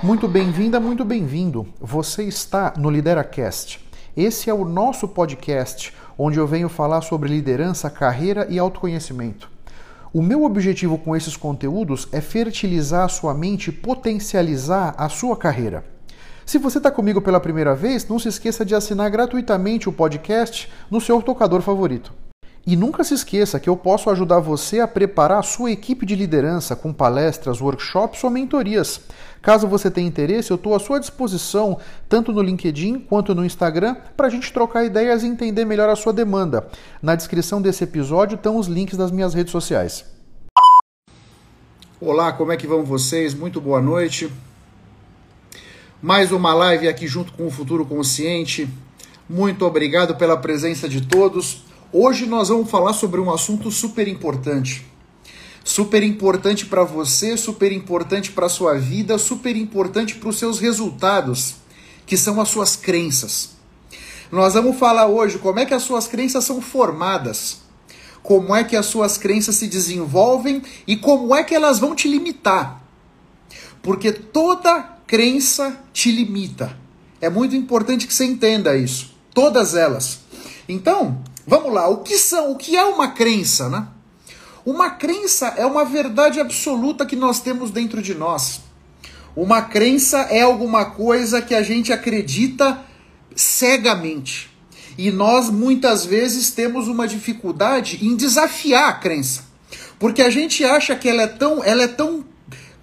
Muito bem-vinda, muito bem-vindo. Você está no LideraCast. Esse é o nosso podcast onde eu venho falar sobre liderança, carreira e autoconhecimento. O meu objetivo com esses conteúdos é fertilizar a sua mente e potencializar a sua carreira. Se você está comigo pela primeira vez, não se esqueça de assinar gratuitamente o podcast no seu tocador favorito. E nunca se esqueça que eu posso ajudar você a preparar a sua equipe de liderança com palestras, workshops ou mentorias. Caso você tenha interesse, eu estou à sua disposição, tanto no LinkedIn quanto no Instagram, para a gente trocar ideias e entender melhor a sua demanda. Na descrição desse episódio estão os links das minhas redes sociais. Olá, como é que vão vocês? Muito boa noite. Mais uma live aqui junto com o Futuro Consciente. Muito obrigado pela presença de todos. Hoje nós vamos falar sobre um assunto super importante. Super importante para você, super importante para a sua vida, super importante para os seus resultados, que são as suas crenças. Nós vamos falar hoje como é que as suas crenças são formadas, como é que as suas crenças se desenvolvem e como é que elas vão te limitar. Porque toda crença te limita. É muito importante que você entenda isso. Todas elas. Então, Vamos lá, o que são, o que é uma crença, né? Uma crença é uma verdade absoluta que nós temos dentro de nós. Uma crença é alguma coisa que a gente acredita cegamente. E nós muitas vezes temos uma dificuldade em desafiar a crença. Porque a gente acha que ela é tão, ela é tão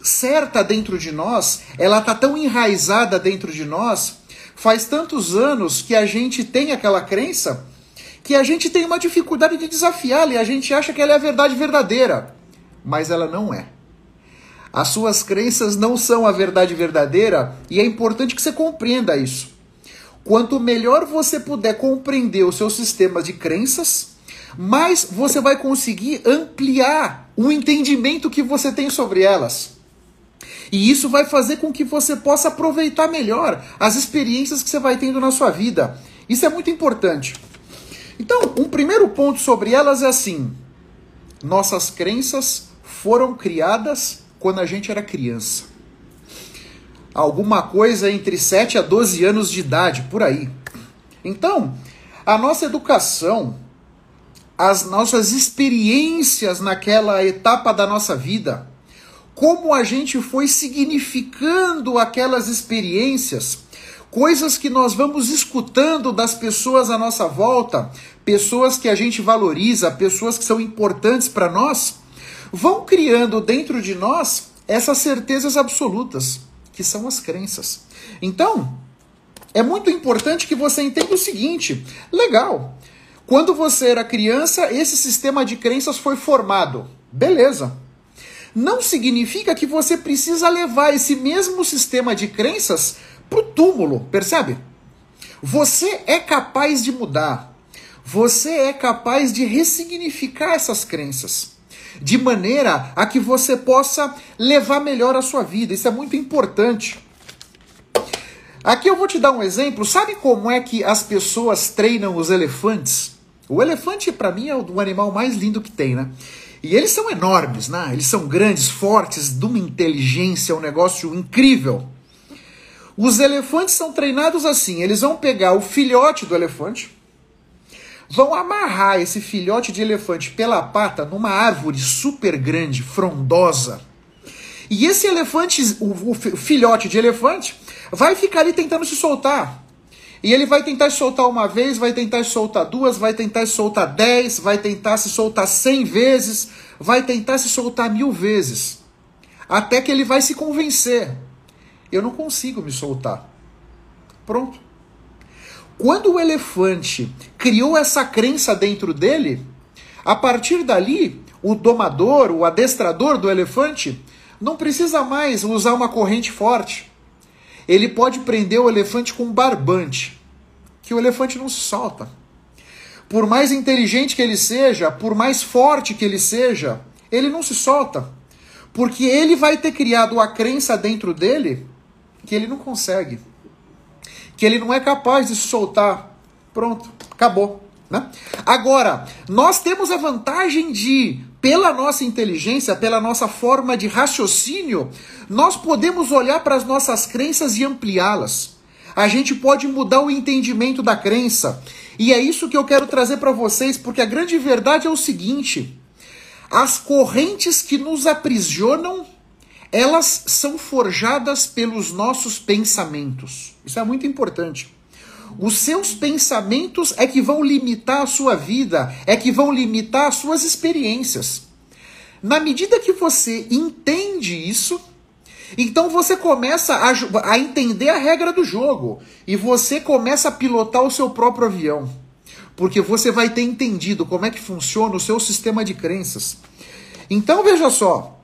certa dentro de nós, ela tá tão enraizada dentro de nós, faz tantos anos que a gente tem aquela crença que a gente tem uma dificuldade de desafiá-la e a gente acha que ela é a verdade verdadeira, mas ela não é. As suas crenças não são a verdade verdadeira e é importante que você compreenda isso. Quanto melhor você puder compreender o seu sistema de crenças, mais você vai conseguir ampliar o entendimento que você tem sobre elas. E isso vai fazer com que você possa aproveitar melhor as experiências que você vai tendo na sua vida. Isso é muito importante. Então, um primeiro ponto sobre elas é assim: nossas crenças foram criadas quando a gente era criança. Alguma coisa entre 7 a 12 anos de idade, por aí. Então, a nossa educação, as nossas experiências naquela etapa da nossa vida, como a gente foi significando aquelas experiências, coisas que nós vamos escutando das pessoas à nossa volta, pessoas que a gente valoriza, pessoas que são importantes para nós, vão criando dentro de nós essas certezas absolutas, que são as crenças. Então, é muito importante que você entenda o seguinte: legal, quando você era criança, esse sistema de crenças foi formado. Beleza. Não significa que você precisa levar esse mesmo sistema de crenças para o túmulo, percebe? Você é capaz de mudar. Você é capaz de ressignificar essas crenças de maneira a que você possa levar melhor a sua vida. Isso é muito importante. Aqui eu vou te dar um exemplo. Sabe como é que as pessoas treinam os elefantes? O elefante, para mim, é o animal mais lindo que tem, né? E eles são enormes, né? Eles são grandes, fortes, de uma inteligência, um negócio incrível. Os elefantes são treinados assim: eles vão pegar o filhote do elefante, vão amarrar esse filhote de elefante pela pata numa árvore super grande, frondosa. E esse elefante, o, o filhote de elefante, vai ficar ali tentando se soltar. E ele vai tentar soltar uma vez, vai tentar soltar duas, vai tentar soltar dez, vai tentar se soltar cem vezes, vai tentar se soltar mil vezes. Até que ele vai se convencer eu não consigo me soltar. Pronto. Quando o elefante criou essa crença dentro dele, a partir dali, o domador, o adestrador do elefante, não precisa mais usar uma corrente forte. Ele pode prender o elefante com um barbante, que o elefante não se solta. Por mais inteligente que ele seja, por mais forte que ele seja, ele não se solta. Porque ele vai ter criado a crença dentro dele que ele não consegue, que ele não é capaz de soltar. Pronto, acabou. Né? Agora, nós temos a vantagem de, pela nossa inteligência, pela nossa forma de raciocínio, nós podemos olhar para as nossas crenças e ampliá-las. A gente pode mudar o entendimento da crença. E é isso que eu quero trazer para vocês, porque a grande verdade é o seguinte: as correntes que nos aprisionam, elas são forjadas pelos nossos pensamentos. Isso é muito importante. Os seus pensamentos é que vão limitar a sua vida, é que vão limitar as suas experiências. Na medida que você entende isso, então você começa a, a entender a regra do jogo e você começa a pilotar o seu próprio avião. Porque você vai ter entendido como é que funciona o seu sistema de crenças. Então veja só,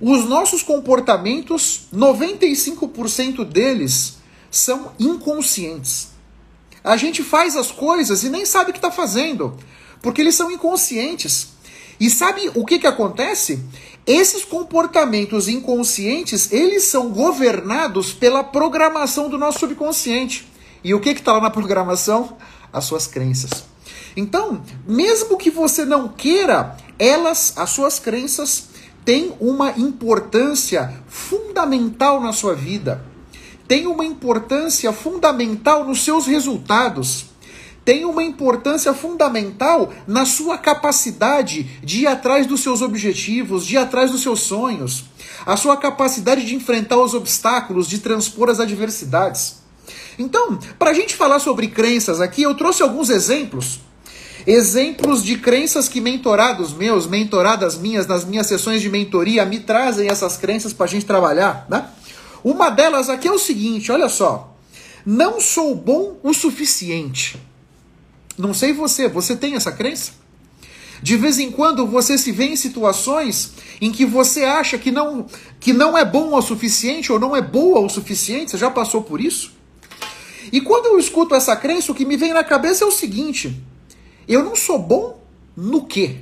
os nossos comportamentos, 95% deles são inconscientes. A gente faz as coisas e nem sabe o que está fazendo, porque eles são inconscientes. E sabe o que, que acontece? Esses comportamentos inconscientes, eles são governados pela programação do nosso subconsciente. E o que está lá na programação? As suas crenças. Então, mesmo que você não queira, elas, as suas crenças, têm uma importância fundamental na sua vida tem uma importância fundamental nos seus resultados, tem uma importância fundamental na sua capacidade de ir atrás dos seus objetivos, de ir atrás dos seus sonhos, a sua capacidade de enfrentar os obstáculos, de transpor as adversidades. Então, para a gente falar sobre crenças aqui, eu trouxe alguns exemplos. Exemplos de crenças que mentorados meus, mentoradas minhas, nas minhas sessões de mentoria, me trazem essas crenças para a gente trabalhar, né? Uma delas aqui é o seguinte: olha só. Não sou bom o suficiente. Não sei você, você tem essa crença? De vez em quando você se vê em situações em que você acha que não, que não é bom o suficiente ou não é boa o suficiente, você já passou por isso? E quando eu escuto essa crença, o que me vem na cabeça é o seguinte: eu não sou bom no quê?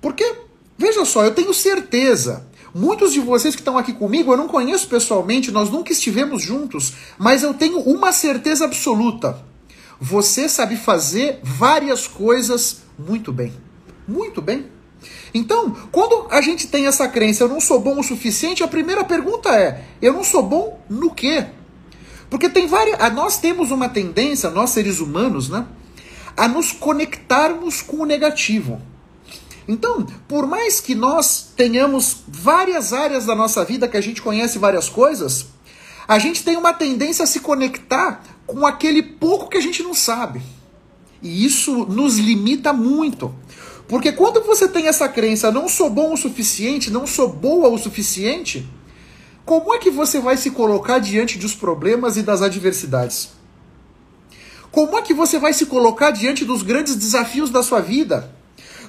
Porque, veja só, eu tenho certeza Muitos de vocês que estão aqui comigo eu não conheço pessoalmente, nós nunca estivemos juntos, mas eu tenho uma certeza absoluta. Você sabe fazer várias coisas muito bem. Muito bem. Então, quando a gente tem essa crença, eu não sou bom o suficiente, a primeira pergunta é: eu não sou bom no quê? Porque tem várias. Nós temos uma tendência, nós seres humanos, né? A nos conectarmos com o negativo. Então, por mais que nós tenhamos várias áreas da nossa vida que a gente conhece várias coisas, a gente tem uma tendência a se conectar com aquele pouco que a gente não sabe. E isso nos limita muito. Porque quando você tem essa crença, não sou bom o suficiente, não sou boa o suficiente, como é que você vai se colocar diante dos problemas e das adversidades? Como é que você vai se colocar diante dos grandes desafios da sua vida?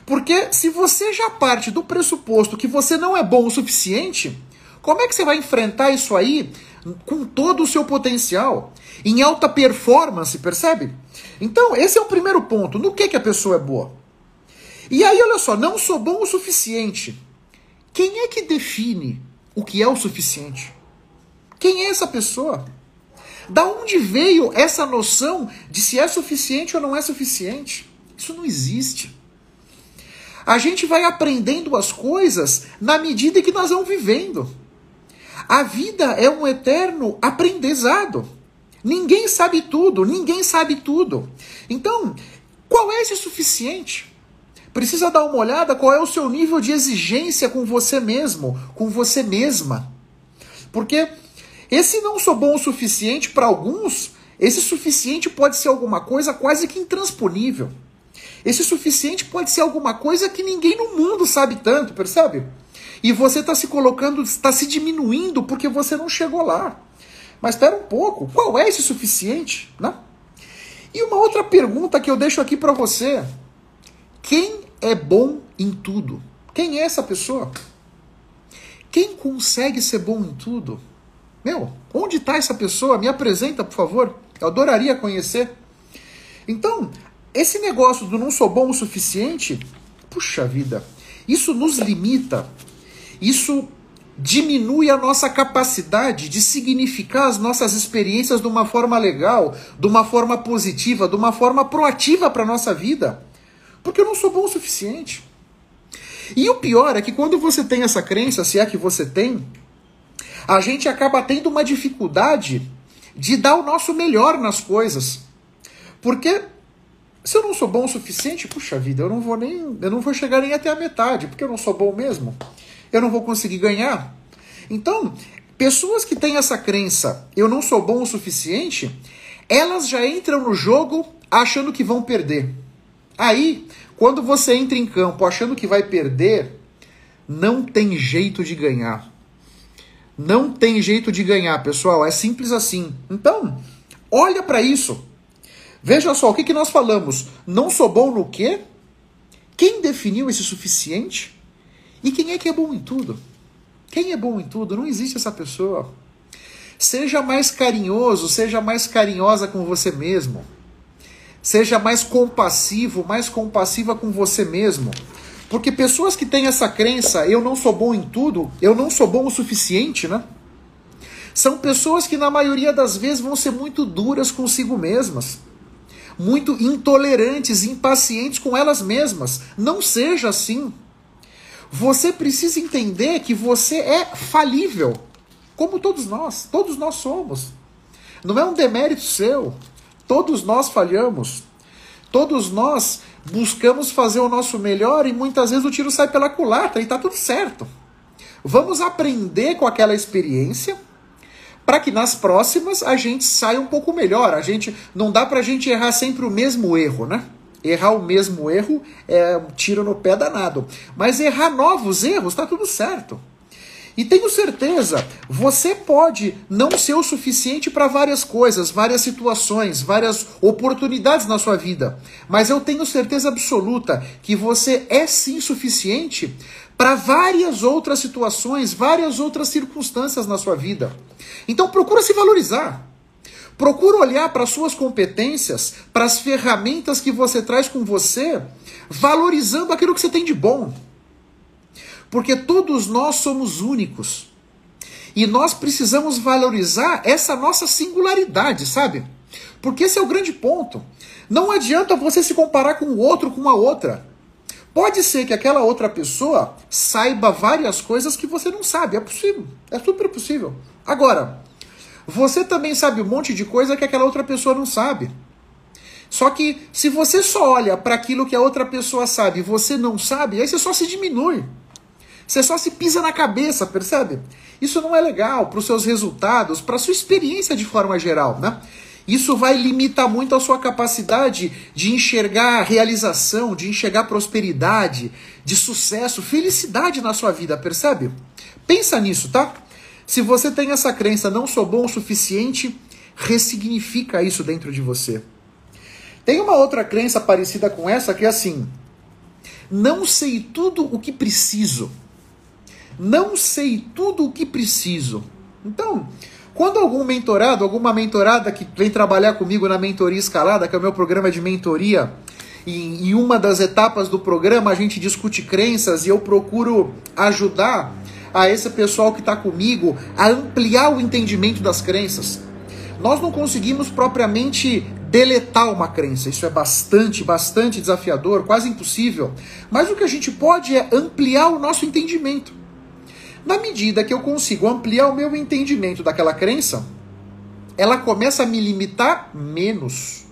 Porque se você já parte do pressuposto que você não é bom o suficiente, como é que você vai enfrentar isso aí com todo o seu potencial, em alta performance, percebe? Então, esse é o primeiro ponto. No que, que a pessoa é boa? E aí, olha só, não sou bom o suficiente. Quem é que define o que é o suficiente? Quem é essa pessoa? Da onde veio essa noção de se é suficiente ou não é suficiente? Isso não existe. A gente vai aprendendo as coisas na medida que nós vamos vivendo. A vida é um eterno aprendizado. Ninguém sabe tudo, ninguém sabe tudo. Então, qual é esse suficiente? Precisa dar uma olhada qual é o seu nível de exigência com você mesmo, com você mesma. Porque esse não sou bom o suficiente para alguns, esse suficiente pode ser alguma coisa quase que intransponível. Esse suficiente pode ser alguma coisa que ninguém no mundo sabe tanto, percebe? E você está se colocando, está se diminuindo porque você não chegou lá. Mas espera um pouco, qual é esse suficiente? Né? E uma outra pergunta que eu deixo aqui para você: quem é bom em tudo? Quem é essa pessoa? Quem consegue ser bom em tudo? Meu, onde está essa pessoa? Me apresenta, por favor. Eu adoraria conhecer. Então, esse negócio do não sou bom o suficiente, puxa vida, isso nos limita, isso diminui a nossa capacidade de significar as nossas experiências de uma forma legal, de uma forma positiva, de uma forma proativa para a nossa vida. Porque eu não sou bom o suficiente. E o pior é que quando você tem essa crença, se é que você tem, a gente acaba tendo uma dificuldade de dar o nosso melhor nas coisas. Porque se eu não sou bom o suficiente, puxa vida, eu não vou nem, eu não vou chegar nem até a metade, porque eu não sou bom mesmo eu não vou conseguir ganhar. Então, pessoas que têm essa crença, eu não sou bom o suficiente, elas já entram no jogo achando que vão perder. Aí, quando você entra em campo achando que vai perder, não tem jeito de ganhar. Não tem jeito de ganhar, pessoal. É simples assim. Então, olha para isso. Veja só, o que, que nós falamos? Não sou bom no quê? Quem definiu esse suficiente? E quem é que é bom em tudo? Quem é bom em tudo? Não existe essa pessoa. Seja mais carinhoso, seja mais carinhosa com você mesmo. Seja mais compassivo, mais compassiva com você mesmo. Porque pessoas que têm essa crença, eu não sou bom em tudo, eu não sou bom o suficiente, né? São pessoas que na maioria das vezes vão ser muito duras consigo mesmas, muito intolerantes, impacientes com elas mesmas. Não seja assim. Você precisa entender que você é falível, como todos nós, todos nós somos. Não é um demérito seu. Todos nós falhamos. Todos nós buscamos fazer o nosso melhor e muitas vezes o tiro sai pela culatra e está tudo certo. Vamos aprender com aquela experiência para que nas próximas a gente saia um pouco melhor. A gente não dá para a gente errar sempre o mesmo erro, né? Errar o mesmo erro é um tiro no pé danado. Mas errar novos erros, está tudo certo. E tenho certeza, você pode não ser o suficiente para várias coisas, várias situações, várias oportunidades na sua vida. Mas eu tenho certeza absoluta que você é sim suficiente para várias outras situações, várias outras circunstâncias na sua vida. Então procura se valorizar. Procura olhar para suas competências, para as ferramentas que você traz com você, valorizando aquilo que você tem de bom. Porque todos nós somos únicos. E nós precisamos valorizar essa nossa singularidade, sabe? Porque esse é o grande ponto. Não adianta você se comparar com o outro, com a outra. Pode ser que aquela outra pessoa saiba várias coisas que você não sabe. É possível. É super possível. Agora, você também sabe um monte de coisa que aquela outra pessoa não sabe. Só que se você só olha para aquilo que a outra pessoa sabe e você não sabe, aí você só se diminui. Você só se pisa na cabeça, percebe? Isso não é legal para os seus resultados, para a sua experiência de forma geral, né? Isso vai limitar muito a sua capacidade de enxergar realização, de enxergar prosperidade, de sucesso, felicidade na sua vida, percebe? Pensa nisso, tá? Se você tem essa crença, não sou bom o suficiente, ressignifica isso dentro de você. Tem uma outra crença parecida com essa que é assim: não sei tudo o que preciso. Não sei tudo o que preciso. Então, quando algum mentorado, alguma mentorada que vem trabalhar comigo na mentoria escalada, que é o meu programa de mentoria, e em uma das etapas do programa a gente discute crenças e eu procuro ajudar a esse pessoal que está comigo a ampliar o entendimento das crenças. Nós não conseguimos propriamente deletar uma crença, isso é bastante, bastante desafiador, quase impossível. Mas o que a gente pode é ampliar o nosso entendimento. Na medida que eu consigo ampliar o meu entendimento daquela crença, ela começa a me limitar menos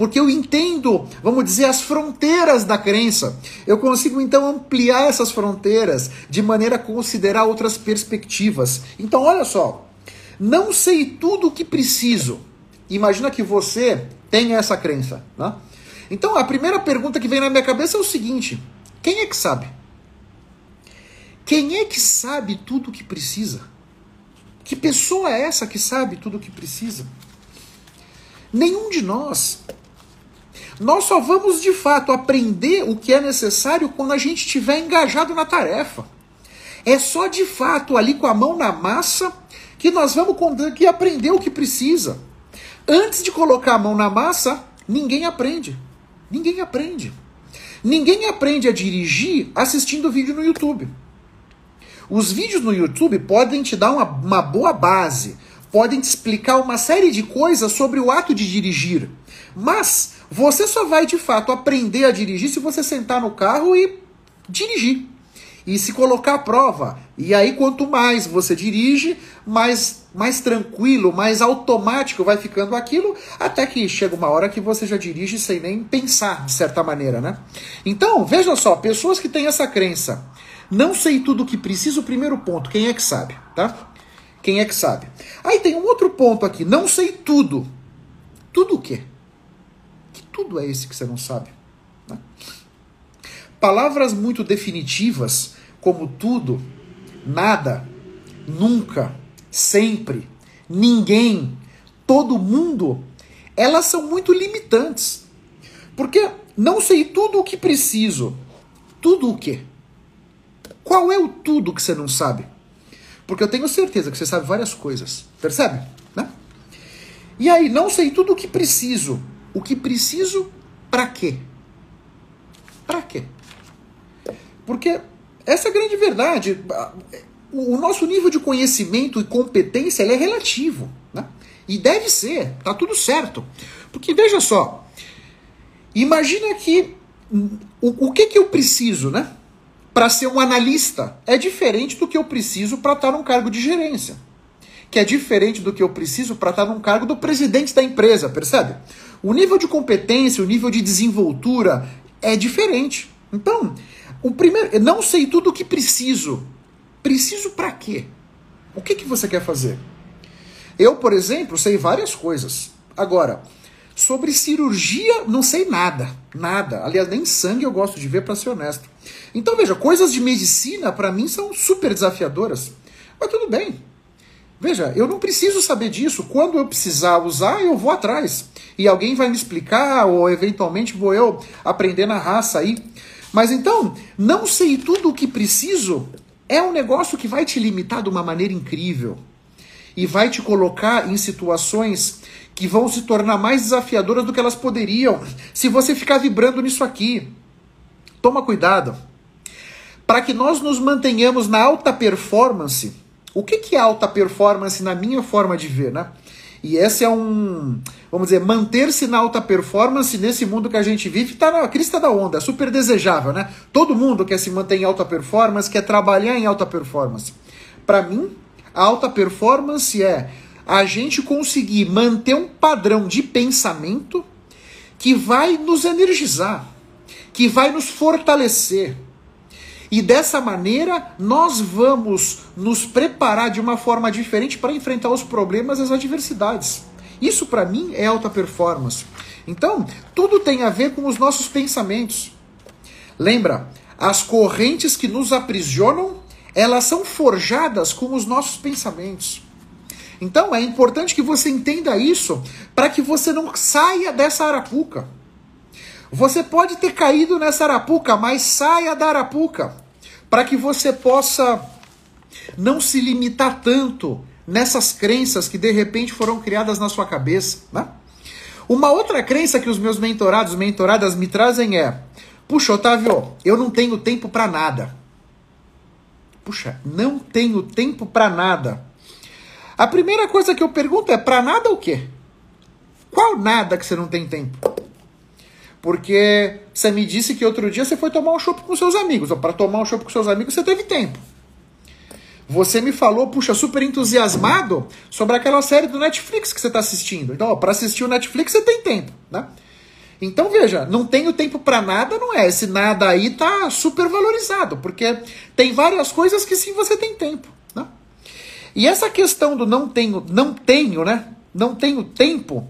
porque eu entendo, vamos dizer, as fronteiras da crença. Eu consigo então ampliar essas fronteiras de maneira a considerar outras perspectivas. Então, olha só, não sei tudo o que preciso. Imagina que você tenha essa crença. Né? Então, a primeira pergunta que vem na minha cabeça é o seguinte: quem é que sabe? Quem é que sabe tudo o que precisa? Que pessoa é essa que sabe tudo o que precisa? Nenhum de nós. Nós só vamos de fato aprender o que é necessário quando a gente estiver engajado na tarefa. É só de fato ali com a mão na massa que nós vamos que aprender o que precisa. Antes de colocar a mão na massa, ninguém aprende. Ninguém aprende. Ninguém aprende a dirigir assistindo vídeo no YouTube. Os vídeos no YouTube podem te dar uma, uma boa base, podem te explicar uma série de coisas sobre o ato de dirigir. Mas você só vai de fato aprender a dirigir se você sentar no carro e dirigir. E se colocar à prova. E aí, quanto mais você dirige, mais, mais tranquilo, mais automático vai ficando aquilo, até que chega uma hora que você já dirige sem nem pensar, de certa maneira, né? Então, veja só, pessoas que têm essa crença, não sei tudo o que preciso, primeiro ponto, quem é que sabe, tá? Quem é que sabe? Aí tem um outro ponto aqui, não sei tudo. Tudo o quê? Que tudo é esse que você não sabe? Né? Palavras muito definitivas, como tudo, nada, nunca, sempre, ninguém, todo mundo, elas são muito limitantes. Porque não sei tudo o que preciso. Tudo o quê? Qual é o tudo que você não sabe? Porque eu tenho certeza que você sabe várias coisas. Percebe? Né? E aí, não sei tudo o que preciso. O que preciso para quê? Para quê? Porque essa é a grande verdade. O nosso nível de conhecimento e competência é relativo. Né? E deve ser, tá tudo certo. Porque veja só, imagina que o, o que, que eu preciso, né? Para ser um analista é diferente do que eu preciso para estar num cargo de gerência. Que é diferente do que eu preciso para estar num cargo do presidente da empresa, percebe? O nível de competência, o nível de desenvoltura é diferente. Então, o primeiro, eu não sei tudo o que preciso. Preciso para quê? O que, que você quer fazer? Eu, por exemplo, sei várias coisas. Agora, sobre cirurgia, não sei nada. Nada. Aliás, nem sangue eu gosto de ver, para ser honesto. Então veja, coisas de medicina para mim são super desafiadoras. Mas tudo bem. Veja, eu não preciso saber disso. Quando eu precisar usar, eu vou atrás. E alguém vai me explicar, ou eventualmente vou eu aprender na raça aí. Mas então, não sei tudo o que preciso é um negócio que vai te limitar de uma maneira incrível. E vai te colocar em situações que vão se tornar mais desafiadoras do que elas poderiam se você ficar vibrando nisso aqui. Toma cuidado para que nós nos mantenhamos na alta performance. O que, que é alta performance na minha forma de ver, né? E esse é um, vamos dizer, manter-se na alta performance nesse mundo que a gente vive está na crista da onda, é super desejável, né? Todo mundo quer se manter em alta performance, quer trabalhar em alta performance. Para mim, a alta performance é a gente conseguir manter um padrão de pensamento que vai nos energizar, que vai nos fortalecer, e dessa maneira, nós vamos nos preparar de uma forma diferente para enfrentar os problemas e as adversidades. Isso, para mim, é alta performance. Então, tudo tem a ver com os nossos pensamentos. Lembra, as correntes que nos aprisionam, elas são forjadas com os nossos pensamentos. Então, é importante que você entenda isso para que você não saia dessa arapuca. Você pode ter caído nessa arapuca, mas saia da arapuca, para que você possa não se limitar tanto nessas crenças que de repente foram criadas na sua cabeça. Né? Uma outra crença que os meus mentorados, mentoradas me trazem é: puxa, Otávio, eu não tenho tempo para nada. Puxa, não tenho tempo para nada. A primeira coisa que eu pergunto é: para nada o quê? Qual nada que você não tem tempo? Porque você me disse que outro dia você foi tomar um chopp com seus amigos. Para tomar um chopp com seus amigos você teve tempo. Você me falou, puxa, super entusiasmado sobre aquela série do Netflix que você está assistindo. Então, para assistir o Netflix você tem tempo, né? Então veja, não tenho tempo para nada, não é? Esse nada aí tá super valorizado, porque tem várias coisas que sim você tem tempo, né? E essa questão do não tenho, não tenho, né? Não tenho tempo,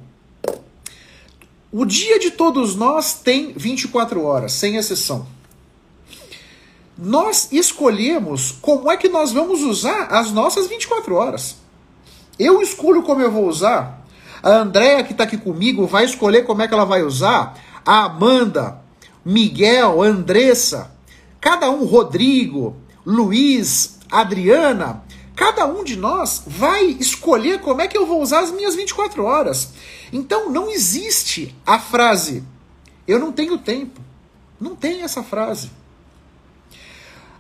o dia de todos nós tem 24 horas, sem exceção. Nós escolhemos como é que nós vamos usar as nossas 24 horas. Eu escolho como eu vou usar. A Andréia, que está aqui comigo, vai escolher como é que ela vai usar. A Amanda, Miguel, Andressa, cada um, Rodrigo, Luiz, Adriana, cada um de nós vai escolher como é que eu vou usar as minhas 24 horas. Então não existe a frase eu não tenho tempo. Não tem essa frase.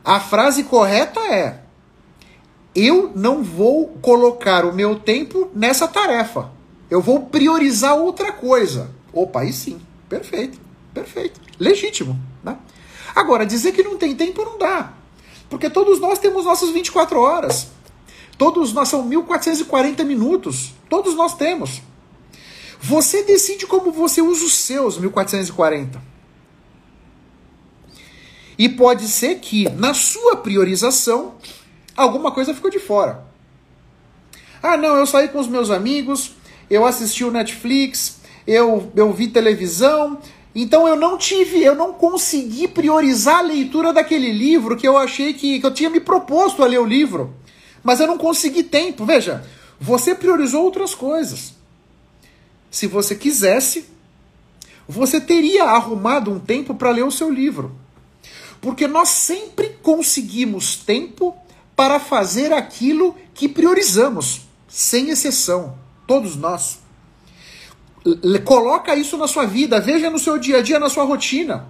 A frase correta é eu não vou colocar o meu tempo nessa tarefa. Eu vou priorizar outra coisa. Opa, aí sim. Perfeito. Perfeito. Legítimo. Né? Agora, dizer que não tem tempo não dá. Porque todos nós temos nossas 24 horas. Todos nós são 1440 minutos. Todos nós temos. Você decide como você usa os seus 1440. E pode ser que na sua priorização alguma coisa ficou de fora. Ah, não, eu saí com os meus amigos, eu assisti o Netflix, eu, eu vi televisão, então eu não tive, eu não consegui priorizar a leitura daquele livro que eu achei que, que eu tinha me proposto a ler o livro. Mas eu não consegui tempo. Veja, você priorizou outras coisas. Se você quisesse, você teria arrumado um tempo para ler o seu livro. Porque nós sempre conseguimos tempo para fazer aquilo que priorizamos, sem exceção, todos nós. Coloca isso na sua vida, veja no seu dia a dia, na sua rotina.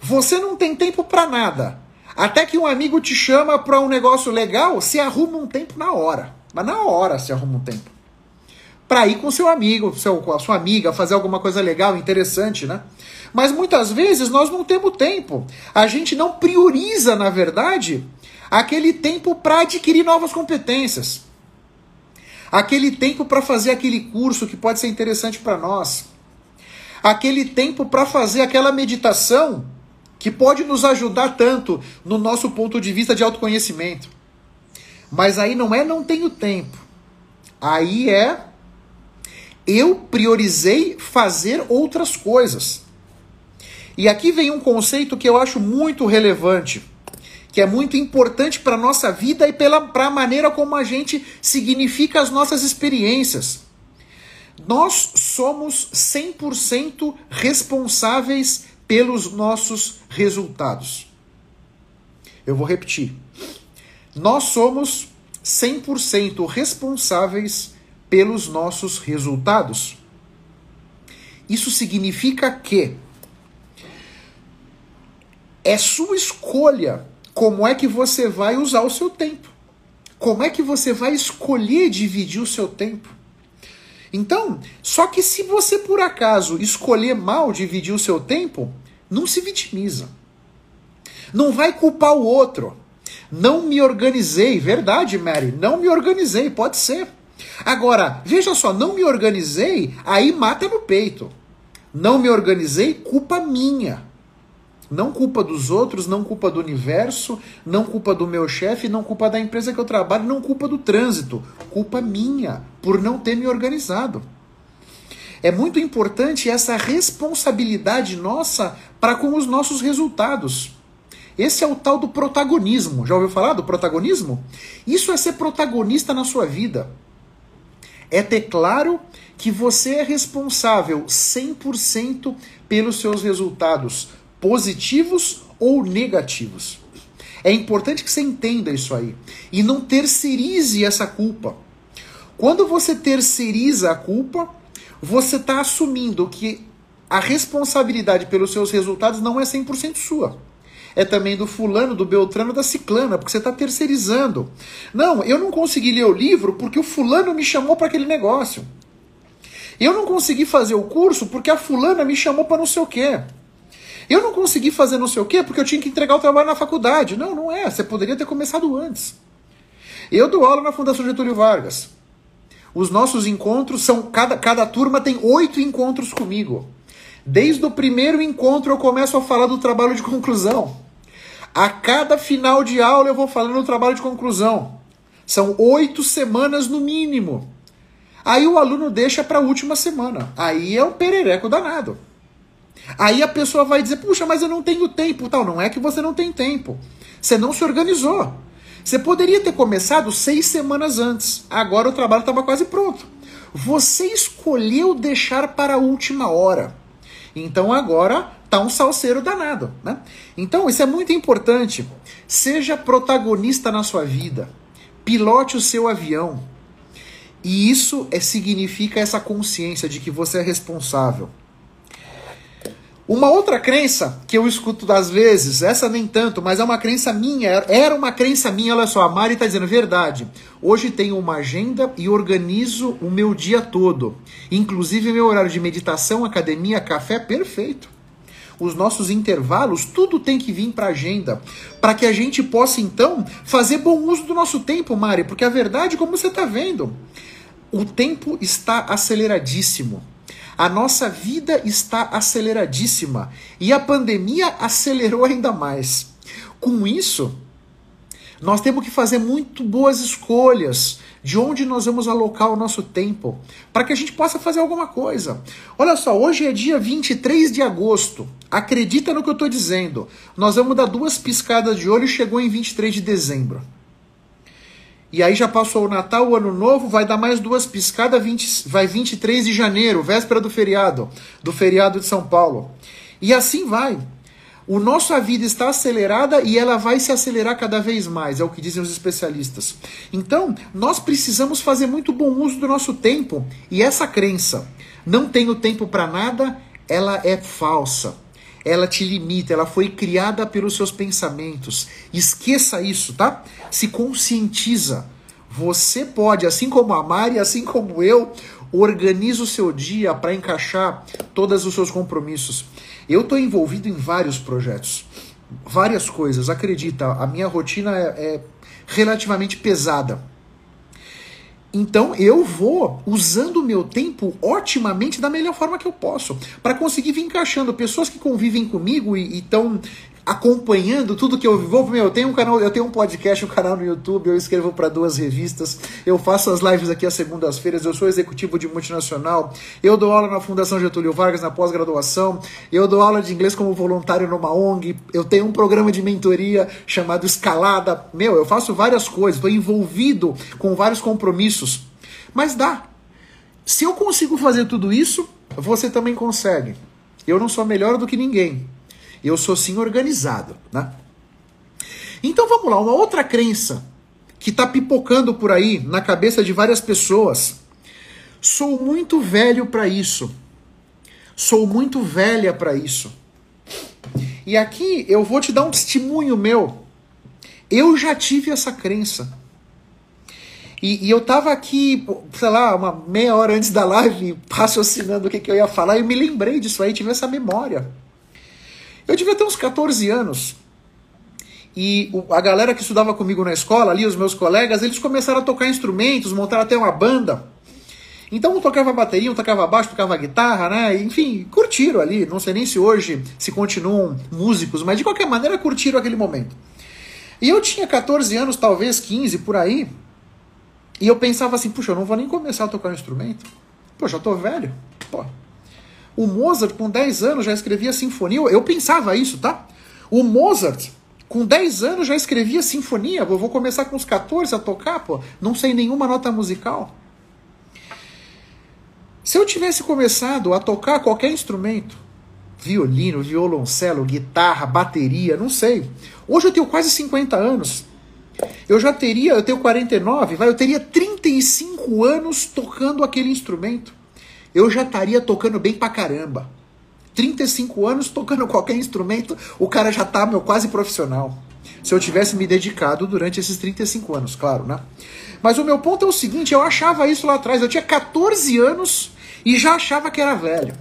Você não tem tempo para nada. Até que um amigo te chama para um negócio legal, você arruma um tempo na hora. Mas na hora você arruma um tempo. Para ir com seu amigo, seu, com a sua amiga, fazer alguma coisa legal, interessante, né? Mas muitas vezes nós não temos tempo. A gente não prioriza, na verdade, aquele tempo para adquirir novas competências aquele tempo para fazer aquele curso que pode ser interessante para nós, aquele tempo para fazer aquela meditação que pode nos ajudar tanto no nosso ponto de vista de autoconhecimento. Mas aí não é não tenho tempo. Aí é eu priorizei fazer outras coisas. E aqui vem um conceito que eu acho muito relevante que é muito importante para a nossa vida e para a maneira como a gente significa as nossas experiências. Nós somos 100% responsáveis pelos nossos resultados. Eu vou repetir. Nós somos 100% responsáveis pelos nossos resultados. Isso significa que é sua escolha como é que você vai usar o seu tempo? Como é que você vai escolher dividir o seu tempo? Então, só que se você por acaso escolher mal dividir o seu tempo, não se vitimiza. Não vai culpar o outro. Não me organizei, verdade, Mary, não me organizei, pode ser. Agora, veja só, não me organizei, aí mata no peito. Não me organizei, culpa minha. Não culpa dos outros, não culpa do universo, não culpa do meu chefe, não culpa da empresa que eu trabalho, não culpa do trânsito. Culpa minha por não ter me organizado. É muito importante essa responsabilidade nossa para com os nossos resultados. Esse é o tal do protagonismo. Já ouviu falar do protagonismo? Isso é ser protagonista na sua vida. É ter claro que você é responsável 100% pelos seus resultados positivos ou negativos. É importante que você entenda isso aí e não terceirize essa culpa. Quando você terceiriza a culpa, você está assumindo que a responsabilidade pelos seus resultados não é 100% sua. É também do fulano, do beltrano, da ciclana, porque você está terceirizando. Não, eu não consegui ler o livro porque o fulano me chamou para aquele negócio. Eu não consegui fazer o curso porque a fulana me chamou para não sei o quê. Eu não consegui fazer não sei o quê porque eu tinha que entregar o trabalho na faculdade. Não, não é. Você poderia ter começado antes. Eu dou aula na Fundação Getúlio Vargas. Os nossos encontros são. Cada, cada turma tem oito encontros comigo. Desde o primeiro encontro eu começo a falar do trabalho de conclusão. A cada final de aula eu vou falando do trabalho de conclusão. São oito semanas no mínimo. Aí o aluno deixa para a última semana. Aí é um perereco danado. Aí a pessoa vai dizer: puxa, mas eu não tenho tempo. Tal, não é que você não tem tempo. Você não se organizou. Você poderia ter começado seis semanas antes. Agora o trabalho estava quase pronto. Você escolheu deixar para a última hora. Então agora tá um salseiro danado, né? Então isso é muito importante. Seja protagonista na sua vida. Pilote o seu avião. E isso é, significa essa consciência de que você é responsável. Uma outra crença que eu escuto das vezes, essa nem tanto, mas é uma crença minha, era uma crença minha, olha só, a Mari está dizendo verdade. Hoje tenho uma agenda e organizo o meu dia todo. Inclusive meu horário de meditação, academia, café, perfeito. Os nossos intervalos, tudo tem que vir para agenda, para que a gente possa então fazer bom uso do nosso tempo, Mari, porque a verdade, como você está vendo, o tempo está aceleradíssimo. A nossa vida está aceleradíssima e a pandemia acelerou ainda mais. Com isso, nós temos que fazer muito boas escolhas de onde nós vamos alocar o nosso tempo, para que a gente possa fazer alguma coisa. Olha só, hoje é dia 23 de agosto. Acredita no que eu estou dizendo. Nós vamos dar duas piscadas de olho e chegou em 23 de dezembro. E aí já passou o Natal, o Ano Novo, vai dar mais duas piscadas, 20, vai 23 de janeiro, véspera do feriado, do feriado de São Paulo. E assim vai. O nossa vida está acelerada e ela vai se acelerar cada vez mais, é o que dizem os especialistas. Então, nós precisamos fazer muito bom uso do nosso tempo. E essa crença, não tenho tempo para nada, ela é falsa ela te limita, ela foi criada pelos seus pensamentos. Esqueça isso, tá? Se conscientiza. Você pode, assim como a Mari, assim como eu, organiza o seu dia para encaixar todos os seus compromissos. Eu estou envolvido em vários projetos, várias coisas. Acredita, a minha rotina é, é relativamente pesada. Então eu vou usando o meu tempo otimamente da melhor forma que eu posso, para conseguir vir encaixando pessoas que convivem comigo e estão acompanhando tudo que eu vivo. Meu, eu tenho um canal, eu tenho um podcast, um canal no YouTube, eu escrevo para duas revistas, eu faço as lives aqui às segundas-feiras, eu sou executivo de multinacional, eu dou aula na Fundação Getúlio Vargas na pós-graduação, eu dou aula de inglês como voluntário numa ONG, eu tenho um programa de mentoria chamado Escalada. Meu, eu faço várias coisas, estou envolvido com vários compromissos. Mas dá. Se eu consigo fazer tudo isso, você também consegue. Eu não sou melhor do que ninguém. Eu sou sim organizado, né? Então vamos lá, uma outra crença que está pipocando por aí na cabeça de várias pessoas. Sou muito velho para isso. Sou muito velha para isso. E aqui eu vou te dar um testemunho meu. Eu já tive essa crença. E, e, eu tava aqui, sei lá, uma meia hora antes da live, raciocinando o que, que eu ia falar, e me lembrei disso aí, tive essa memória. Eu devia ter uns 14 anos. E a galera que estudava comigo na escola, ali, os meus colegas, eles começaram a tocar instrumentos, montaram até uma banda. Então um tocava bateria, um tocava baixo, tocava guitarra, né? Enfim, curtiram ali. Não sei nem se hoje se continuam músicos, mas de qualquer maneira curtiram aquele momento. E eu tinha 14 anos, talvez 15 por aí. E eu pensava assim, puxa, eu não vou nem começar a tocar um instrumento. Poxa, eu tô velho. Pô, o Mozart, com 10 anos, já escrevia sinfonia. Eu pensava isso, tá? O Mozart, com 10 anos, já escrevia sinfonia. Eu vou começar com os 14 a tocar, pô. Não sei nenhuma nota musical. Se eu tivesse começado a tocar qualquer instrumento, violino, violoncelo, guitarra, bateria, não sei. Hoje eu tenho quase 50 anos. Eu já teria, eu tenho 49, vai, eu teria 35 anos tocando aquele instrumento eu já estaria tocando bem pra caramba. 35 anos tocando qualquer instrumento, o cara já tá meu quase profissional. Se eu tivesse me dedicado durante esses 35 anos, claro, né? Mas o meu ponto é o seguinte, eu achava isso lá atrás, eu tinha 14 anos e já achava que era velho.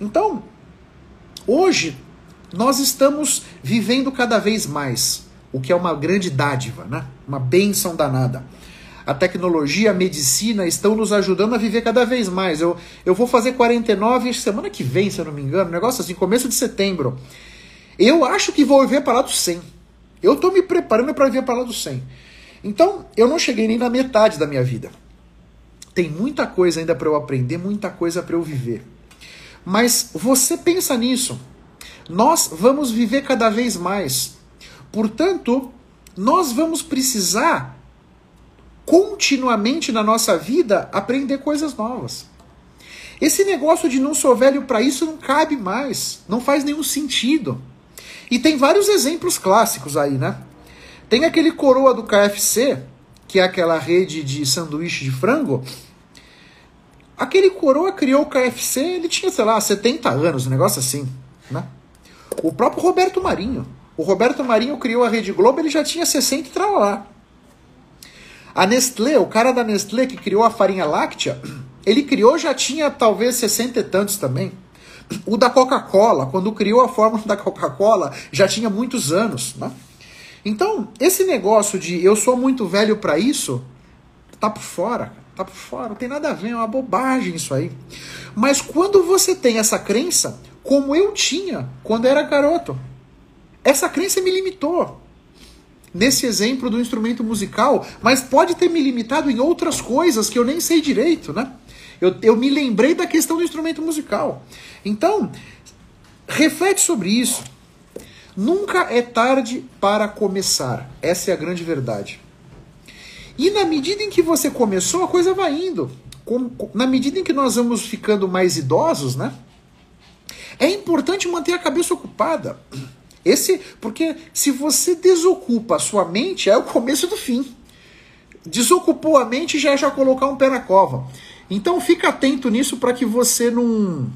Então, hoje nós estamos vivendo cada vez mais, o que é uma grande dádiva, né? Uma benção danada a tecnologia, a medicina estão nos ajudando a viver cada vez mais. Eu, eu vou fazer 49 semana que vem, se eu não me engano, um negócio assim, começo de setembro. Eu acho que vou viver para lá do 100. Eu estou me preparando para viver para lá do 100. Então, eu não cheguei nem na metade da minha vida. Tem muita coisa ainda para eu aprender, muita coisa para eu viver. Mas você pensa nisso. Nós vamos viver cada vez mais. Portanto, nós vamos precisar continuamente na nossa vida aprender coisas novas. Esse negócio de não sou velho para isso não cabe mais, não faz nenhum sentido. E tem vários exemplos clássicos aí, né? Tem aquele coroa do KFC, que é aquela rede de sanduíche de frango. Aquele coroa criou o KFC, ele tinha, sei lá, 70 anos, um negócio assim, né? O próprio Roberto Marinho. O Roberto Marinho criou a Rede Globo, ele já tinha 60 e lá. A Nestlé, o cara da Nestlé que criou a farinha láctea, ele criou já tinha talvez 60 e tantos também. O da Coca-Cola, quando criou a fórmula da Coca-Cola, já tinha muitos anos, né? Então, esse negócio de eu sou muito velho para isso, tá por fora, tá por fora, não tem nada a ver, é uma bobagem isso aí. Mas quando você tem essa crença, como eu tinha quando era garoto, essa crença me limitou. Nesse exemplo do instrumento musical, mas pode ter me limitado em outras coisas que eu nem sei direito, né? Eu, eu me lembrei da questão do instrumento musical. Então, reflete sobre isso. Nunca é tarde para começar. Essa é a grande verdade. E na medida em que você começou, a coisa vai indo. Na medida em que nós vamos ficando mais idosos, né? É importante manter a cabeça ocupada. Esse, porque se você desocupa a sua mente, é o começo do fim. Desocupou a mente já é já colocar um pé na cova. Então fica atento nisso para que você não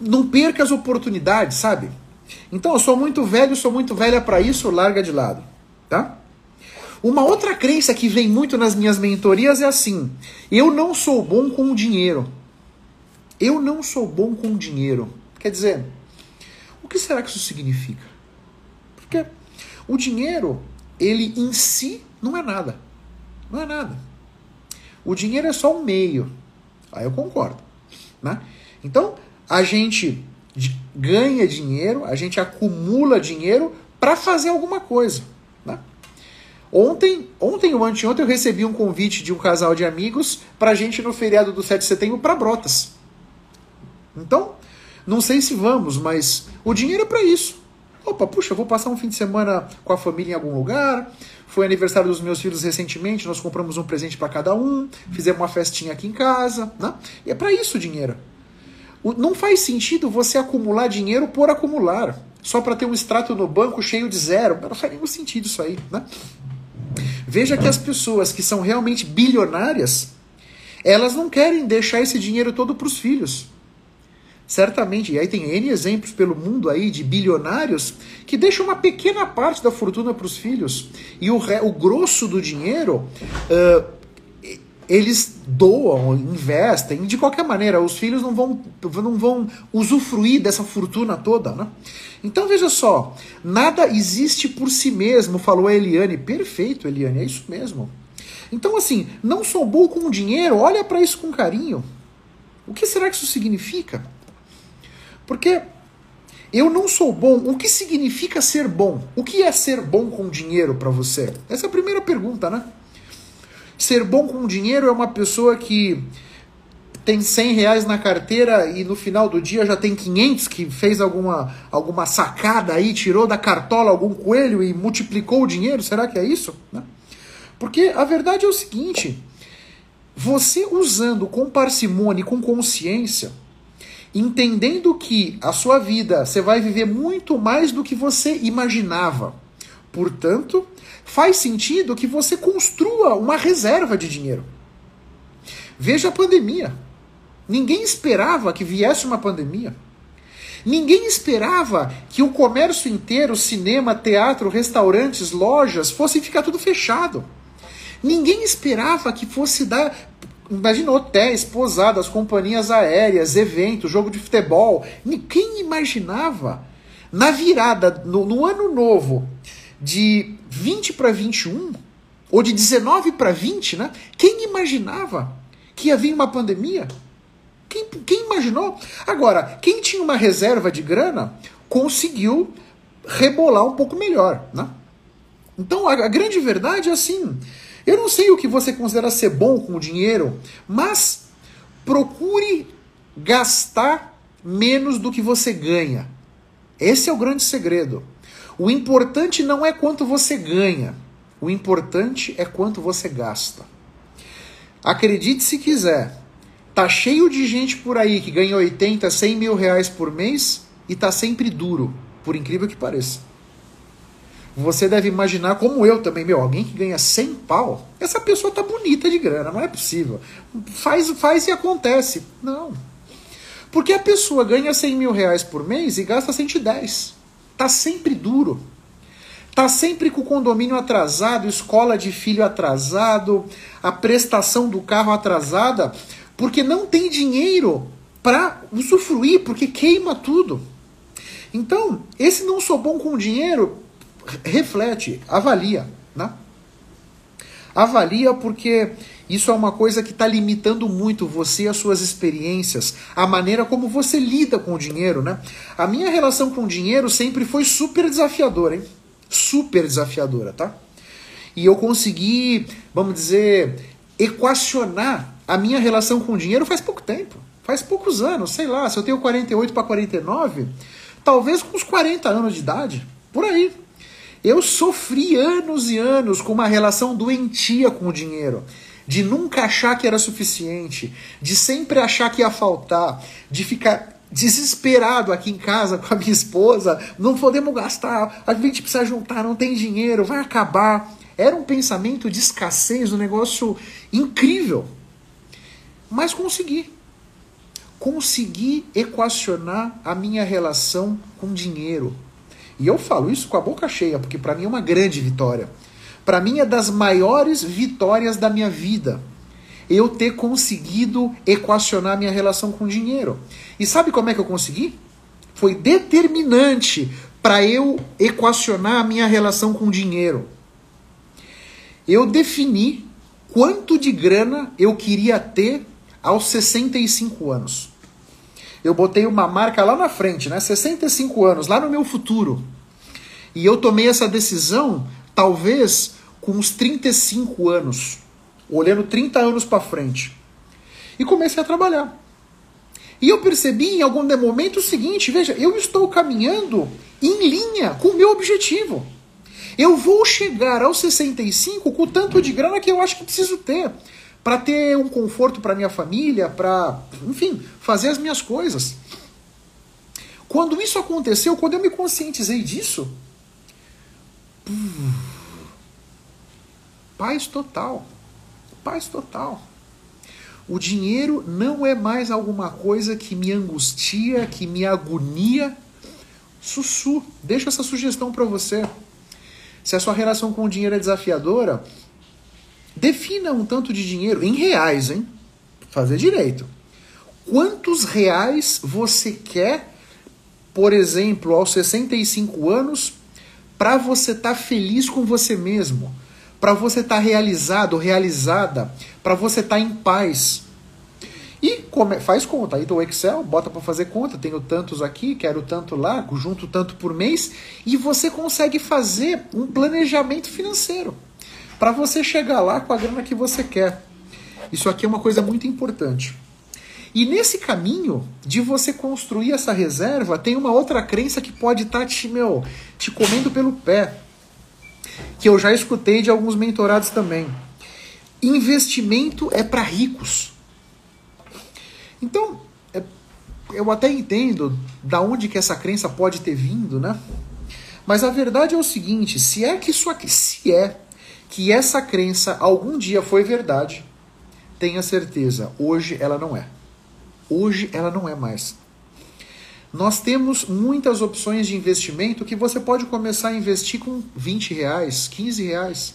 não perca as oportunidades, sabe? Então, eu sou muito velho, sou muito velha para isso, larga de lado, tá? Uma outra crença que vem muito nas minhas mentorias é assim: eu não sou bom com dinheiro. Eu não sou bom com dinheiro. Quer dizer, o que será que isso significa? Porque o dinheiro, ele em si não é nada. Não é nada. O dinheiro é só um meio. Aí eu concordo. Né? Então, a gente ganha dinheiro, a gente acumula dinheiro para fazer alguma coisa. Né? Ontem, ontem ou anteontem eu recebi um convite de um casal de amigos para a gente no feriado do 7 de setembro para Brotas. Então, não sei se vamos, mas o dinheiro é para isso. Opa, puxa, vou passar um fim de semana com a família em algum lugar. Foi aniversário dos meus filhos recentemente, nós compramos um presente para cada um, fizemos uma festinha aqui em casa, né? E é para isso o dinheiro. Não faz sentido você acumular dinheiro por acumular, só para ter um extrato no banco cheio de zero. Não faz nenhum sentido isso aí. Né? Veja que as pessoas que são realmente bilionárias, elas não querem deixar esse dinheiro todo para os filhos. Certamente, e aí tem N exemplos pelo mundo aí de bilionários que deixam uma pequena parte da fortuna para os filhos e o, o grosso do dinheiro uh, eles doam, investem, de qualquer maneira, os filhos não vão, não vão usufruir dessa fortuna toda, né? Então veja só, nada existe por si mesmo, falou a Eliane. Perfeito, Eliane, é isso mesmo. Então, assim, não sou bom com dinheiro, olha para isso com carinho. O que será que isso significa? Porque eu não sou bom. O que significa ser bom? O que é ser bom com dinheiro para você? Essa é a primeira pergunta, né? Ser bom com dinheiro é uma pessoa que tem 100 reais na carteira e no final do dia já tem 500, que fez alguma, alguma sacada aí, tirou da cartola algum coelho e multiplicou o dinheiro? Será que é isso? Né? Porque a verdade é o seguinte: você usando com parcimônia e com consciência, entendendo que a sua vida você vai viver muito mais do que você imaginava. Portanto, faz sentido que você construa uma reserva de dinheiro. Veja a pandemia. Ninguém esperava que viesse uma pandemia. Ninguém esperava que o comércio inteiro, cinema, teatro, restaurantes, lojas, fosse ficar tudo fechado. Ninguém esperava que fosse dar. Imagina hotéis, pousadas, companhias aéreas, eventos, jogo de futebol. Ninguém imaginava. Na virada, no, no ano novo, de 20 para 21, ou de 19 para 20, né? Quem imaginava que ia vir uma pandemia? Quem, quem imaginou? Agora, quem tinha uma reserva de grana conseguiu rebolar um pouco melhor, né? Então, a grande verdade é assim: eu não sei o que você considera ser bom com o dinheiro, mas procure gastar menos do que você ganha. Esse é o grande segredo. O importante não é quanto você ganha, o importante é quanto você gasta. Acredite se quiser, tá cheio de gente por aí que ganha 80, 100 mil reais por mês e tá sempre duro, por incrível que pareça. Você deve imaginar, como eu também, meu, alguém que ganha 100 pau, essa pessoa tá bonita de grana, não é possível. Faz, faz e acontece. Não. Porque a pessoa ganha 100 mil reais por mês e gasta 110. Tá sempre duro. Tá sempre com o condomínio atrasado, escola de filho atrasado, a prestação do carro atrasada, porque não tem dinheiro para usufruir, porque queima tudo. Então, esse não sou bom com dinheiro, reflete, avalia, né? Avalia porque isso é uma coisa que está limitando muito você, as suas experiências, a maneira como você lida com o dinheiro, né? A minha relação com o dinheiro sempre foi super desafiadora, hein? Super desafiadora, tá? E eu consegui, vamos dizer, equacionar a minha relação com o dinheiro faz pouco tempo. Faz poucos anos, sei lá, se eu tenho 48 para 49, talvez com uns 40 anos de idade, por aí. Eu sofri anos e anos com uma relação doentia com o dinheiro. De nunca achar que era suficiente, de sempre achar que ia faltar, de ficar desesperado aqui em casa com a minha esposa, não podemos gastar, a gente precisa juntar, não tem dinheiro, vai acabar. Era um pensamento de escassez, um negócio incrível. Mas consegui. Consegui equacionar a minha relação com dinheiro. E eu falo isso com a boca cheia, porque para mim é uma grande vitória. Para mim é das maiores vitórias da minha vida. Eu ter conseguido equacionar minha relação com dinheiro. E sabe como é que eu consegui? Foi determinante para eu equacionar a minha relação com dinheiro. Eu defini quanto de grana eu queria ter aos 65 anos eu botei uma marca lá na frente, né? 65 anos, lá no meu futuro. E eu tomei essa decisão, talvez com uns 35 anos, olhando 30 anos para frente. E comecei a trabalhar. E eu percebi em algum momento o seguinte: veja, eu estou caminhando em linha com o meu objetivo. Eu vou chegar aos 65 com o tanto de grana que eu acho que preciso ter para ter um conforto para minha família, para, enfim, fazer as minhas coisas. Quando isso aconteceu, quando eu me conscientizei disso, paz total. Paz total. O dinheiro não é mais alguma coisa que me angustia, que me agonia. Sussu, deixa essa sugestão para você. Se a sua relação com o dinheiro é desafiadora, Defina um tanto de dinheiro em reais, hein? Fazer direito. Quantos reais você quer, por exemplo, aos 65 anos, para você estar tá feliz com você mesmo, para você estar tá realizado, realizada, para você estar tá em paz? E come, faz conta, aí do Excel, bota para fazer conta, tenho tantos aqui, quero tanto lá, junto tanto por mês, e você consegue fazer um planejamento financeiro para você chegar lá com a grana que você quer. Isso aqui é uma coisa muito importante. E nesse caminho de você construir essa reserva, tem uma outra crença que pode estar tá te, meu, te comendo pelo pé. Que eu já escutei de alguns mentorados também. Investimento é para ricos. Então, é, eu até entendo da onde que essa crença pode ter vindo, né? Mas a verdade é o seguinte, se é que isso aqui, se é que essa crença algum dia foi verdade, tenha certeza, hoje ela não é. Hoje ela não é mais. Nós temos muitas opções de investimento que você pode começar a investir com 20 reais, 15 reais.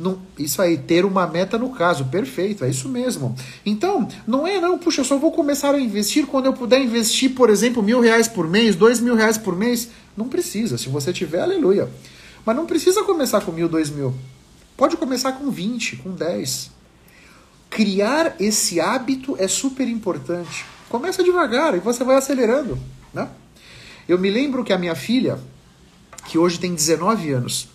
Não, isso aí, ter uma meta no caso, perfeito, é isso mesmo. Então, não é não, puxa, eu só vou começar a investir quando eu puder investir, por exemplo, mil reais por mês, dois mil reais por mês. Não precisa, se você tiver, aleluia. Mas não precisa começar com mil, dois mil. Pode começar com 20, com 10. Criar esse hábito é super importante. Começa devagar e você vai acelerando. Né? Eu me lembro que a minha filha, que hoje tem 19 anos,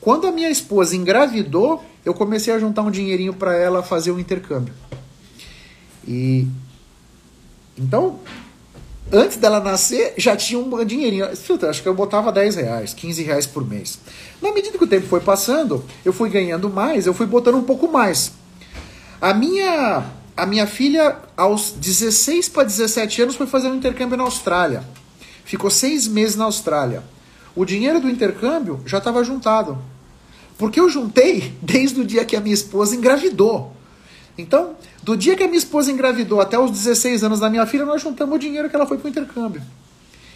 quando a minha esposa engravidou, eu comecei a juntar um dinheirinho para ela fazer um intercâmbio. E então antes dela nascer, já tinha um dinheirinho. Acho que eu botava 10 reais, 15 reais por mês. Na medida que o tempo foi passando, eu fui ganhando mais, eu fui botando um pouco mais. A minha, a minha filha, aos 16 para 17 anos, foi fazer um intercâmbio na Austrália. Ficou seis meses na Austrália. O dinheiro do intercâmbio já estava juntado. Porque eu juntei desde o dia que a minha esposa engravidou. Então, do dia que a minha esposa engravidou até os 16 anos da minha filha, nós juntamos o dinheiro que ela foi para o intercâmbio.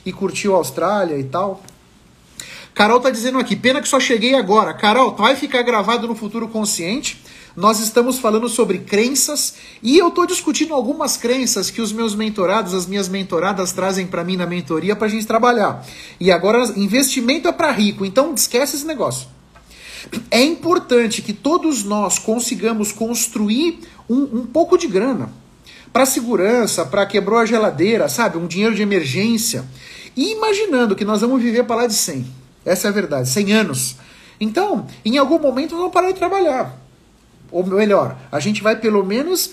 E curtiu a Austrália e tal. Carol tá dizendo aqui, pena que só cheguei agora. Carol, vai ficar gravado no futuro consciente. Nós estamos falando sobre crenças e eu estou discutindo algumas crenças que os meus mentorados, as minhas mentoradas trazem para mim na mentoria para a gente trabalhar. E agora, investimento é para rico, então esquece esse negócio. É importante que todos nós consigamos construir um, um pouco de grana para segurança, para quebrou a geladeira, sabe? Um dinheiro de emergência. E imaginando que nós vamos viver para lá de 100. Essa é a verdade, 100 anos. Então, em algum momento, nós vamos parar de trabalhar. Ou melhor, a gente vai pelo menos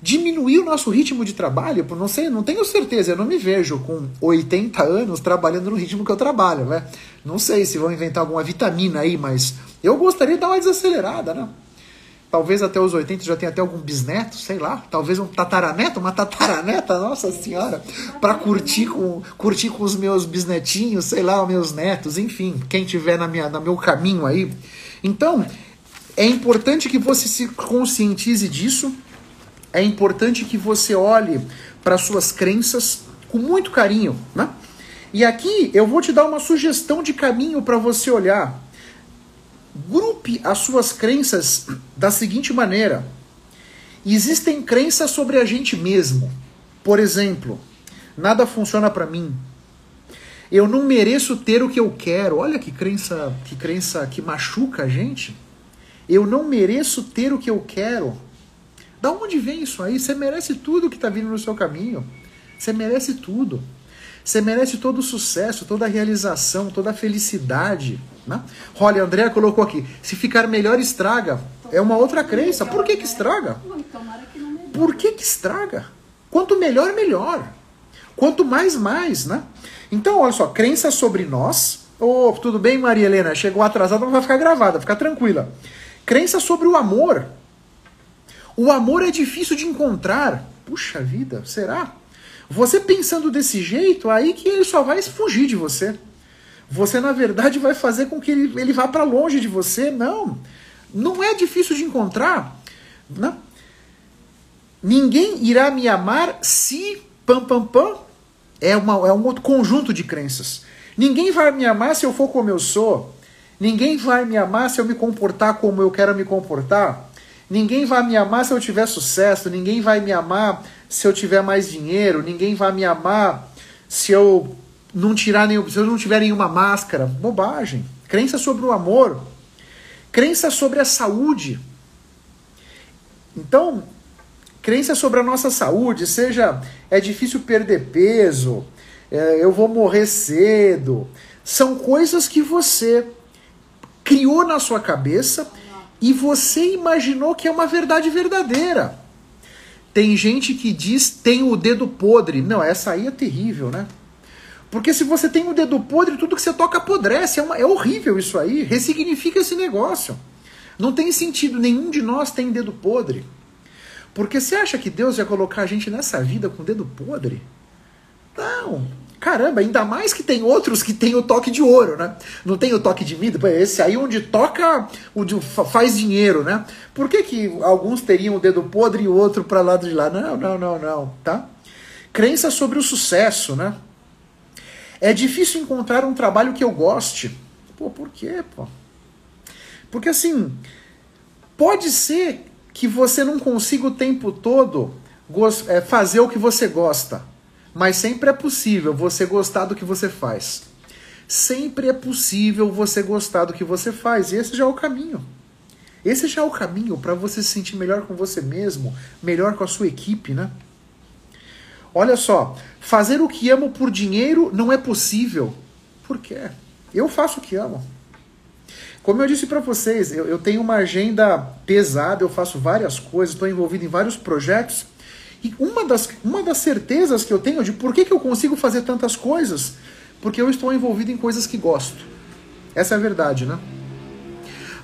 diminuir o nosso ritmo de trabalho, não sei, não tenho certeza, eu não me vejo com 80 anos trabalhando no ritmo que eu trabalho, né? Não sei se vão inventar alguma vitamina aí, mas eu gostaria de dar uma desacelerada, né? Talvez até os 80 já tenha até algum bisneto, sei lá. Talvez um tataraneto, uma tataraneta, nossa senhora, para curtir com, curtir com os meus bisnetinhos, sei lá, os meus netos, enfim, quem tiver na minha, no meu caminho aí. Então, é importante que você se conscientize disso. É importante que você olhe para suas crenças com muito carinho, né? E aqui eu vou te dar uma sugestão de caminho para você olhar Grupe as suas crenças da seguinte maneira: existem crenças sobre a gente mesmo. Por exemplo, nada funciona para mim. Eu não mereço ter o que eu quero. Olha que crença, que crença que machuca a gente. Eu não mereço ter o que eu quero. Da onde vem isso aí? Você merece tudo que está vindo no seu caminho. Você merece tudo. Você merece todo o sucesso, toda a realização, toda a felicidade. Né? Olha, André colocou aqui: se ficar melhor, estraga. É uma outra crença. Por que, que estraga? Por que, que estraga? Quanto melhor, melhor. Quanto mais, mais, né? Então, olha só, crença sobre nós. Oh, tudo bem, Maria Helena? Chegou atrasada, não vai ficar gravada, fica tranquila. Crença sobre o amor. O amor é difícil de encontrar. Puxa vida, será? Você pensando desse jeito, aí que ele só vai fugir de você. Você, na verdade, vai fazer com que ele, ele vá para longe de você. Não. Não é difícil de encontrar. Não. Ninguém irá me amar se. Pam, pam, pam. É, uma, é um outro conjunto de crenças. Ninguém vai me amar se eu for como eu sou. Ninguém vai me amar se eu me comportar como eu quero me comportar. Ninguém vai me amar se eu tiver sucesso. Ninguém vai me amar se eu tiver mais dinheiro, ninguém vai me amar se eu não tirar nenhum, se eu não tiver nenhuma máscara. Bobagem. Crença sobre o amor. Crença sobre a saúde. Então, crença sobre a nossa saúde, seja é difícil perder peso, é, eu vou morrer cedo, são coisas que você criou na sua cabeça e você imaginou que é uma verdade verdadeira. Tem gente que diz tem o dedo podre. Não, essa aí é terrível, né? Porque se você tem o dedo podre, tudo que você toca apodrece. É, uma, é horrível isso aí. Ressignifica esse negócio. Não tem sentido. Nenhum de nós tem dedo podre. Porque você acha que Deus vai colocar a gente nessa vida com dedo podre? Não. Caramba, ainda mais que tem outros que tem o toque de ouro, né? Não tem o toque de vidro, esse aí onde toca, onde faz dinheiro, né? Por que, que alguns teriam o dedo podre e o outro para lado de lá? Não, não, não, não, tá? Crença sobre o sucesso, né? É difícil encontrar um trabalho que eu goste. Pô, por quê, pô? Porque assim, pode ser que você não consiga o tempo todo é, fazer o que você gosta. Mas sempre é possível você gostar do que você faz. Sempre é possível você gostar do que você faz. E esse já é o caminho. Esse já é o caminho para você se sentir melhor com você mesmo, melhor com a sua equipe, né? Olha só, fazer o que amo por dinheiro não é possível. Por quê? Eu faço o que amo. Como eu disse para vocês, eu, eu, tenho uma agenda pesada, eu faço várias coisas, estou envolvido em vários projetos e uma das, uma das certezas que eu tenho de por que, que eu consigo fazer tantas coisas, porque eu estou envolvido em coisas que gosto. Essa é a verdade, né?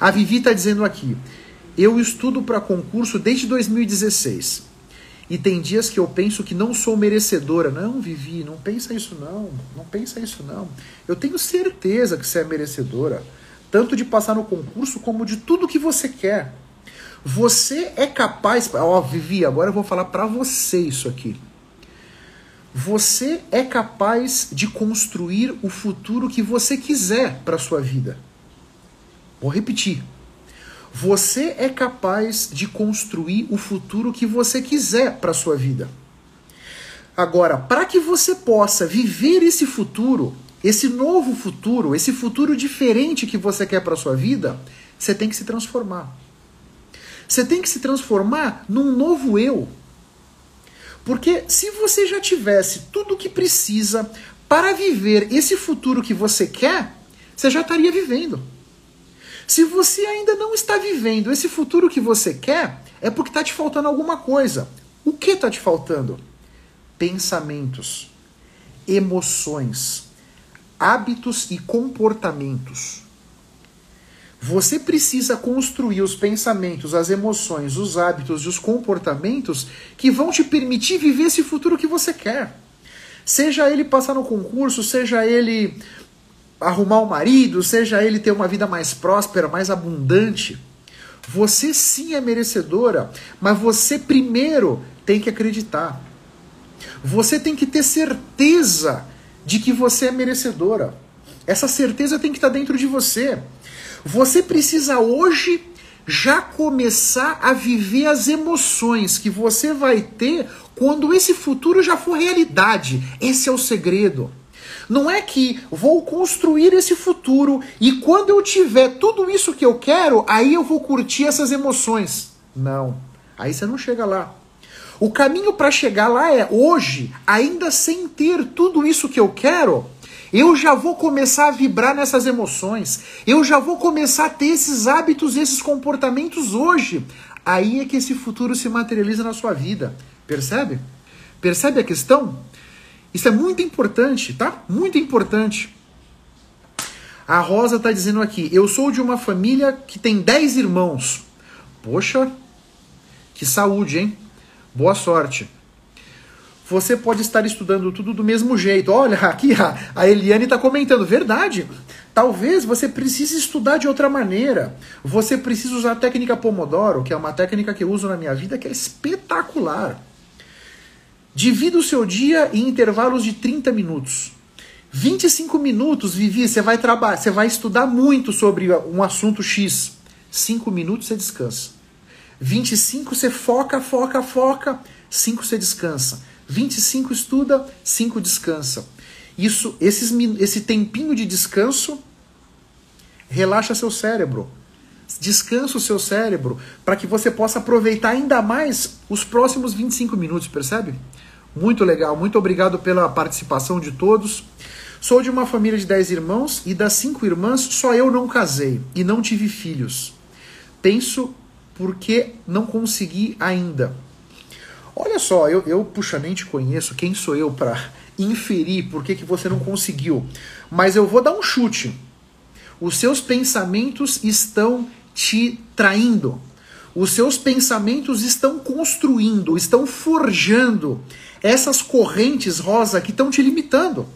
A Vivi está dizendo aqui: eu estudo para concurso desde 2016. E tem dias que eu penso que não sou merecedora. Não, Vivi, não pensa isso não. Não pensa isso não. Eu tenho certeza que você é merecedora, tanto de passar no concurso como de tudo que você quer. Você é capaz, ó, Vivi, agora eu vou falar para você isso aqui. Você é capaz de construir o futuro que você quiser para sua vida. Vou repetir. Você é capaz de construir o futuro que você quiser para sua vida. Agora, para que você possa viver esse futuro, esse novo futuro, esse futuro diferente que você quer para sua vida, você tem que se transformar. Você tem que se transformar num novo eu. Porque se você já tivesse tudo o que precisa para viver esse futuro que você quer, você já estaria vivendo. Se você ainda não está vivendo esse futuro que você quer, é porque está te faltando alguma coisa. O que está te faltando? Pensamentos, emoções, hábitos e comportamentos. Você precisa construir os pensamentos, as emoções, os hábitos e os comportamentos que vão te permitir viver esse futuro que você quer. Seja ele passar no concurso, seja ele arrumar um marido, seja ele ter uma vida mais próspera, mais abundante, você sim é merecedora, mas você primeiro tem que acreditar. Você tem que ter certeza de que você é merecedora. Essa certeza tem que estar dentro de você. Você precisa hoje já começar a viver as emoções que você vai ter quando esse futuro já for realidade. Esse é o segredo. Não é que vou construir esse futuro e quando eu tiver tudo isso que eu quero, aí eu vou curtir essas emoções. Não. Aí você não chega lá. O caminho para chegar lá é hoje, ainda sem ter tudo isso que eu quero, eu já vou começar a vibrar nessas emoções. Eu já vou começar a ter esses hábitos, esses comportamentos hoje. Aí é que esse futuro se materializa na sua vida. Percebe? Percebe a questão? Isso é muito importante, tá? Muito importante. A Rosa está dizendo aqui: eu sou de uma família que tem 10 irmãos. Poxa, que saúde, hein? Boa sorte. Você pode estar estudando tudo do mesmo jeito. Olha, aqui a Eliane está comentando, verdade. Talvez você precise estudar de outra maneira. Você precisa usar a técnica Pomodoro, que é uma técnica que eu uso na minha vida, que é espetacular. Divida o seu dia em intervalos de 30 minutos. 25 minutos, Vivi, você vai trabalhar, você vai estudar muito sobre um assunto X. 5 minutos você descansa. 25 você foca, foca, foca. 5 você descansa. 25 estuda, 5 descansa. Isso, esses, esse tempinho de descanso relaxa seu cérebro. Descansa o seu cérebro para que você possa aproveitar ainda mais os próximos 25 minutos, percebe? Muito legal, muito obrigado pela participação de todos. Sou de uma família de 10 irmãos e das cinco irmãs só eu não casei e não tive filhos. Penso porque não consegui ainda. Olha só, eu, eu puxa, nem te conheço, quem sou eu para inferir por que, que você não conseguiu? Mas eu vou dar um chute. Os seus pensamentos estão te traindo. Os seus pensamentos estão construindo, estão forjando essas correntes rosa que estão te limitando.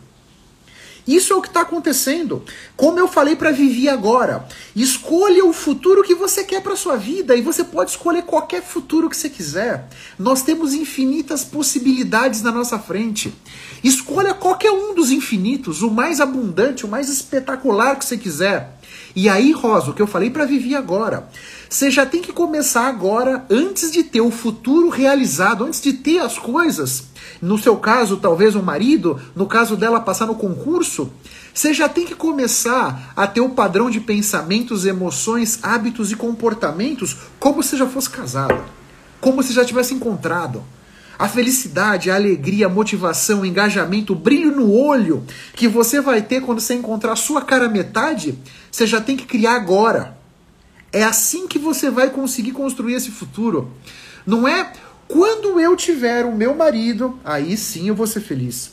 Isso é o que está acontecendo. Como eu falei para Vivi agora, escolha o futuro que você quer para sua vida e você pode escolher qualquer futuro que você quiser. Nós temos infinitas possibilidades na nossa frente. Escolha qualquer um dos infinitos, o mais abundante, o mais espetacular que você quiser. E aí, Rosa, o que eu falei para Vivi agora, você já tem que começar agora, antes de ter o futuro realizado, antes de ter as coisas. No seu caso, talvez um marido, no caso dela passar no concurso, você já tem que começar a ter o padrão de pensamentos, emoções, hábitos e comportamentos como se já fosse casado, como se já tivesse encontrado. A felicidade, a alegria, a motivação, o engajamento, o brilho no olho que você vai ter quando você encontrar a sua cara metade, você já tem que criar agora. É assim que você vai conseguir construir esse futuro. Não é quando eu tiver o meu marido, aí sim eu vou ser feliz.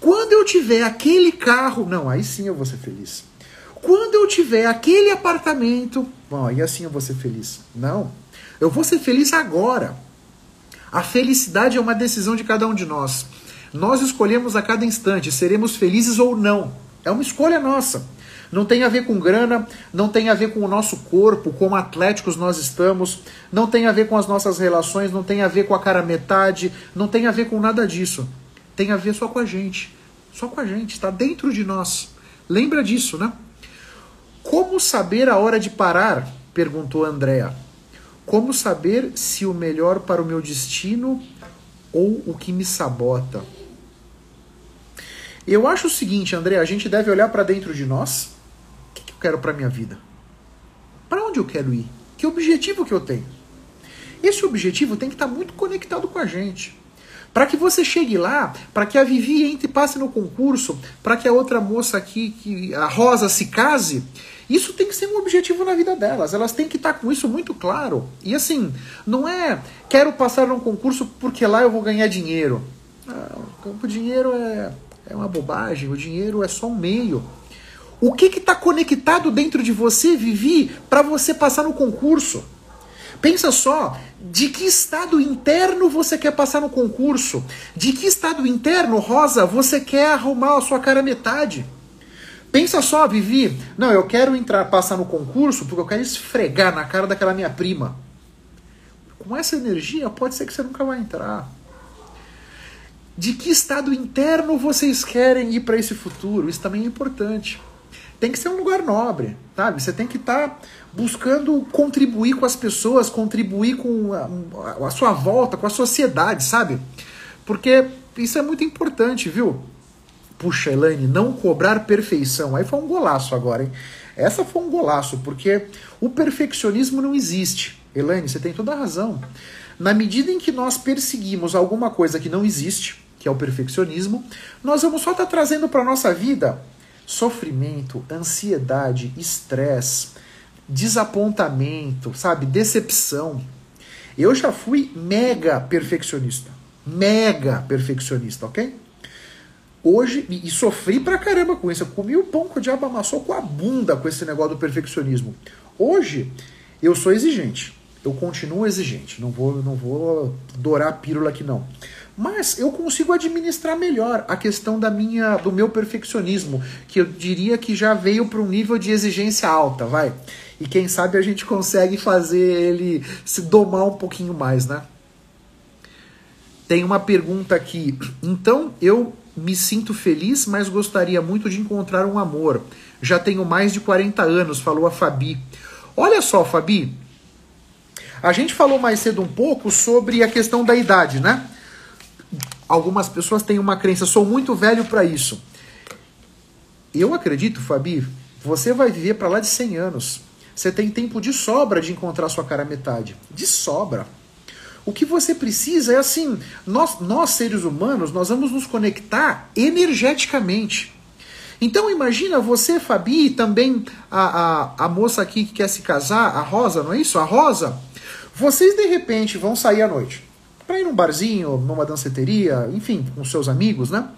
Quando eu tiver aquele carro, não, aí sim eu vou ser feliz. Quando eu tiver aquele apartamento, bom, aí assim eu vou ser feliz. Não. Eu vou ser feliz agora. A felicidade é uma decisão de cada um de nós. Nós escolhemos a cada instante, seremos felizes ou não. É uma escolha nossa. Não tem a ver com grana, não tem a ver com o nosso corpo, como atléticos nós estamos, não tem a ver com as nossas relações, não tem a ver com a cara metade, não tem a ver com nada disso. Tem a ver só com a gente. Só com a gente, está dentro de nós. Lembra disso, né? Como saber a hora de parar? perguntou Andréa. Como saber se o melhor para o meu destino ou o que me sabota? Eu acho o seguinte, André, a gente deve olhar para dentro de nós. O que, que eu quero para minha vida? Para onde eu quero ir? Que objetivo que eu tenho? Esse objetivo tem que estar tá muito conectado com a gente. Para que você chegue lá, para que a Vivi entre e passe no concurso, para que a outra moça aqui, que a Rosa, se case, isso tem que ser um objetivo na vida delas. Elas têm que estar com isso muito claro. E assim, não é quero passar num concurso porque lá eu vou ganhar dinheiro. O dinheiro é, é uma bobagem, o dinheiro é só um meio. O que está conectado dentro de você, Vivi, para você passar no concurso? Pensa só, de que estado interno você quer passar no concurso? De que estado interno, Rosa, você quer arrumar a sua cara metade? Pensa só, Vivi, não, eu quero entrar, passar no concurso porque eu quero esfregar na cara daquela minha prima. Com essa energia, pode ser que você nunca vai entrar. De que estado interno vocês querem ir para esse futuro? Isso também é importante tem que ser um lugar nobre, sabe? Você tem que estar tá buscando contribuir com as pessoas, contribuir com a, a, sua volta, com a sociedade, sabe? Porque isso é muito importante, viu? Puxa, Elaine, não cobrar perfeição. Aí foi um golaço agora, hein? Essa foi um golaço, porque o perfeccionismo não existe. Elaine, você tem toda a razão. Na medida em que nós perseguimos alguma coisa que não existe, que é o perfeccionismo, nós vamos só estar tá trazendo para nossa vida sofrimento, ansiedade, estresse, desapontamento, sabe, decepção. Eu já fui mega perfeccionista. Mega perfeccionista, ok? Hoje, e, e, sofri pra caramba com isso. Eu comi o pão que o diabo amassou com a bunda com esse negócio do perfeccionismo. Hoje, eu sou exigente. Eu continuo exigente. Não vou, não vou dourar a pílula aqui, não. Mas eu consigo administrar melhor a questão da minha, do meu perfeccionismo, que eu diria que já veio para um nível de exigência alta, vai. E quem sabe a gente consegue fazer ele se domar um pouquinho mais, né? Tem uma pergunta aqui. Então, eu me sinto feliz, mas gostaria muito de encontrar um amor. Já tenho mais de 40 anos, falou a Fabi. Olha só, Fabi. A gente falou mais cedo um pouco sobre a questão da idade, né? Algumas pessoas têm uma crença, sou muito velho para isso. Eu acredito, Fabi, você vai viver para lá de 100 anos. Você tem tempo de sobra de encontrar sua cara metade. De sobra. O que você precisa é assim, nós, nós seres humanos, nós vamos nos conectar energeticamente. Então imagina você, Fabi, e também a, a, a moça aqui que quer se casar, a Rosa, não é isso? A Rosa. Vocês de repente vão sair à noite para ir num barzinho, numa danceteria, enfim, com seus amigos, né?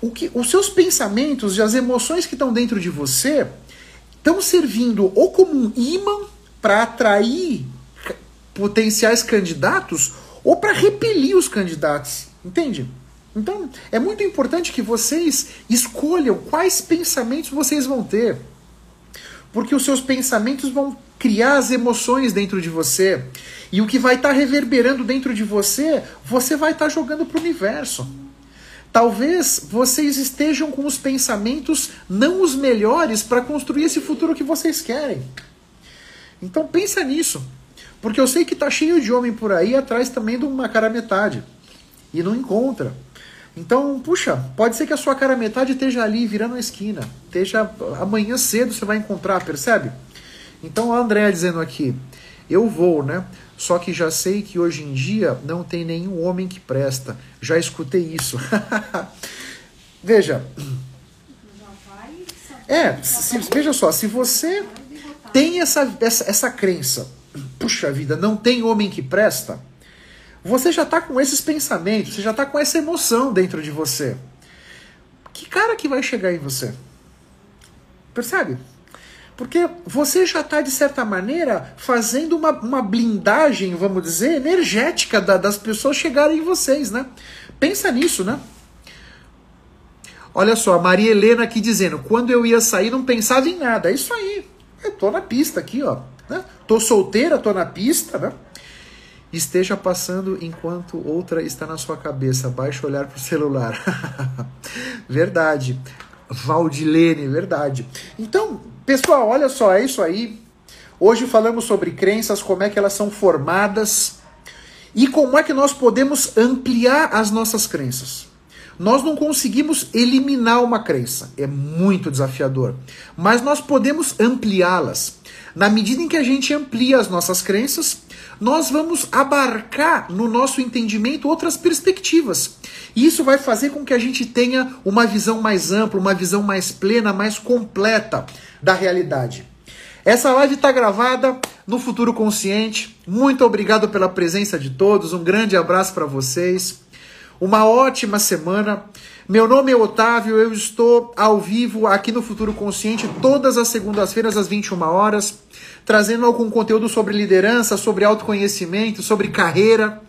o que, os seus pensamentos e as emoções que estão dentro de você estão servindo ou como um imã para atrair potenciais candidatos ou para repelir os candidatos, entende? Então, é muito importante que vocês escolham quais pensamentos vocês vão ter. Porque os seus pensamentos vão criar as emoções dentro de você. E o que vai estar tá reverberando dentro de você, você vai estar tá jogando para o universo. Talvez vocês estejam com os pensamentos não os melhores para construir esse futuro que vocês querem. Então pensa nisso. Porque eu sei que tá cheio de homem por aí atrás também de uma cara metade. E não encontra. Então, puxa, pode ser que a sua cara metade esteja ali virando a esquina. Esteja amanhã cedo você vai encontrar, percebe? Então a André dizendo aqui, eu vou, né? Só que já sei que hoje em dia não tem nenhum homem que presta. Já escutei isso. veja. É, se, veja só, se você tem essa, essa, essa crença, puxa vida, não tem homem que presta, você já está com esses pensamentos, você já está com essa emoção dentro de você. Que cara que vai chegar em você? Percebe? Porque você já está, de certa maneira, fazendo uma, uma blindagem, vamos dizer, energética da, das pessoas chegarem em vocês, né? Pensa nisso, né? Olha só, a Maria Helena aqui dizendo: quando eu ia sair, não pensava em nada. É isso aí. Eu tô na pista aqui, ó. Né? Tô solteira, tô na pista, né? Esteja passando enquanto outra está na sua cabeça. Baixe olhar pro celular. verdade. Valdilene, verdade. Então, pessoal, olha só, é isso aí. Hoje falamos sobre crenças, como é que elas são formadas e como é que nós podemos ampliar as nossas crenças. Nós não conseguimos eliminar uma crença, é muito desafiador, mas nós podemos ampliá-las. Na medida em que a gente amplia as nossas crenças, nós vamos abarcar no nosso entendimento outras perspectivas. E isso vai fazer com que a gente tenha uma visão mais ampla, uma visão mais plena, mais completa da realidade. Essa live está gravada no Futuro Consciente. Muito obrigado pela presença de todos. Um grande abraço para vocês. Uma ótima semana. Meu nome é Otávio, eu estou ao vivo aqui no Futuro Consciente todas as segundas-feiras às 21 horas, trazendo algum conteúdo sobre liderança, sobre autoconhecimento, sobre carreira.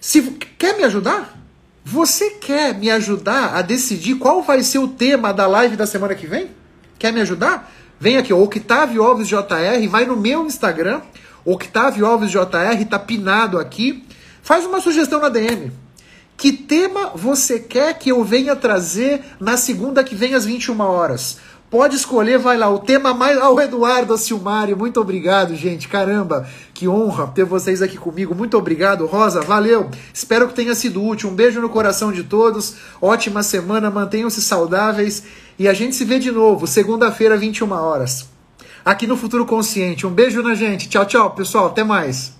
Se quer me ajudar? Você quer me ajudar a decidir qual vai ser o tema da live da semana que vem? Quer me ajudar? Vem aqui, Octavio Alves JR, vai no meu Instagram, Octavio Alves JR, tá pinado aqui. Faz uma sugestão na DM. Que tema você quer que eu venha trazer na segunda que vem às 21 horas? Pode escolher, vai lá. O tema mais. Ah, o Eduardo, Silmário, muito obrigado, gente. Caramba, que honra ter vocês aqui comigo. Muito obrigado, Rosa, valeu. Espero que tenha sido útil. Um beijo no coração de todos. Ótima semana, mantenham-se saudáveis. E a gente se vê de novo, segunda-feira, 21 horas. Aqui no Futuro Consciente. Um beijo na gente. Tchau, tchau, pessoal. Até mais.